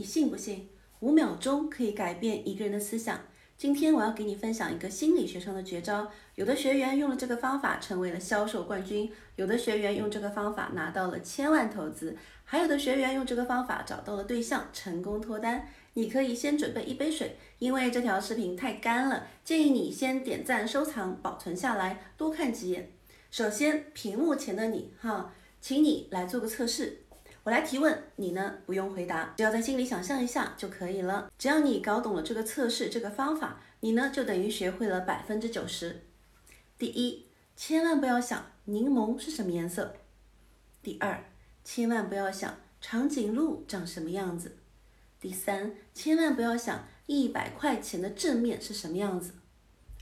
你信不信？五秒钟可以改变一个人的思想。今天我要给你分享一个心理学上的绝招。有的学员用了这个方法成为了销售冠军，有的学员用这个方法拿到了千万投资，还有的学员用这个方法找到了对象，成功脱单。你可以先准备一杯水，因为这条视频太干了，建议你先点赞、收藏、保存下来，多看几眼。首先，屏幕前的你哈，请你来做个测试。我来提问，你呢不用回答，只要在心里想象一下就可以了。只要你搞懂了这个测试这个方法，你呢就等于学会了百分之九十。第一，千万不要想柠檬是什么颜色；第二，千万不要想长颈鹿长什么样子；第三，千万不要想一百块钱的正面是什么样子。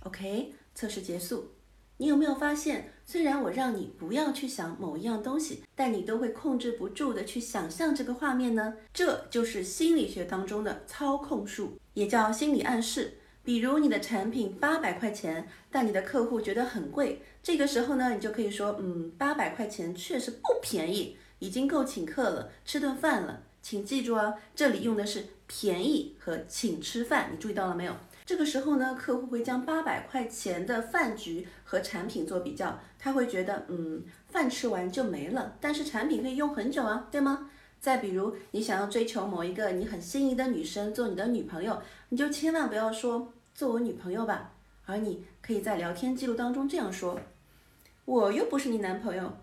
OK，测试结束。你有没有发现，虽然我让你不要去想某一样东西，但你都会控制不住的去想象这个画面呢？这就是心理学当中的操控术，也叫心理暗示。比如你的产品八百块钱，但你的客户觉得很贵，这个时候呢，你就可以说，嗯，八百块钱确实不便宜，已经够请客了，吃顿饭了。请记住啊，这里用的是便宜和请吃饭，你注意到了没有？这个时候呢，客户会将八百块钱的饭局和产品做比较，他会觉得，嗯，饭吃完就没了，但是产品可以用很久啊，对吗？再比如，你想要追求某一个你很心仪的女生做你的女朋友，你就千万不要说做我女朋友吧，而你可以在聊天记录当中这样说：我又不是你男朋友，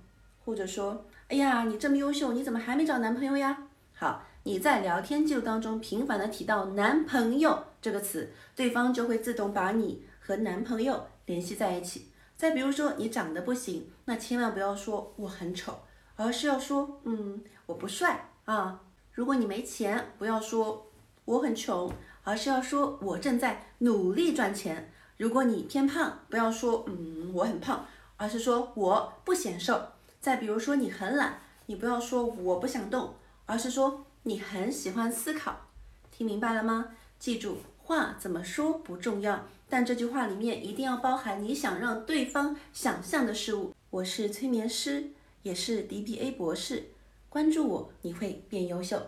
或者说，哎呀，你这么优秀，你怎么还没找男朋友呀？好。你在聊天记录当中频繁的提到男朋友这个词，对方就会自动把你和男朋友联系在一起。再比如说你长得不行，那千万不要说我很丑，而是要说嗯我不帅啊。如果你没钱，不要说我很穷，而是要说我正在努力赚钱。如果你偏胖，不要说嗯我很胖，而是说我不显瘦。再比如说你很懒，你不要说我不想动，而是说。你很喜欢思考，听明白了吗？记住，话怎么说不重要，但这句话里面一定要包含你想让对方想象的事物。我是催眠师，也是 DBA 博士，关注我，你会变优秀。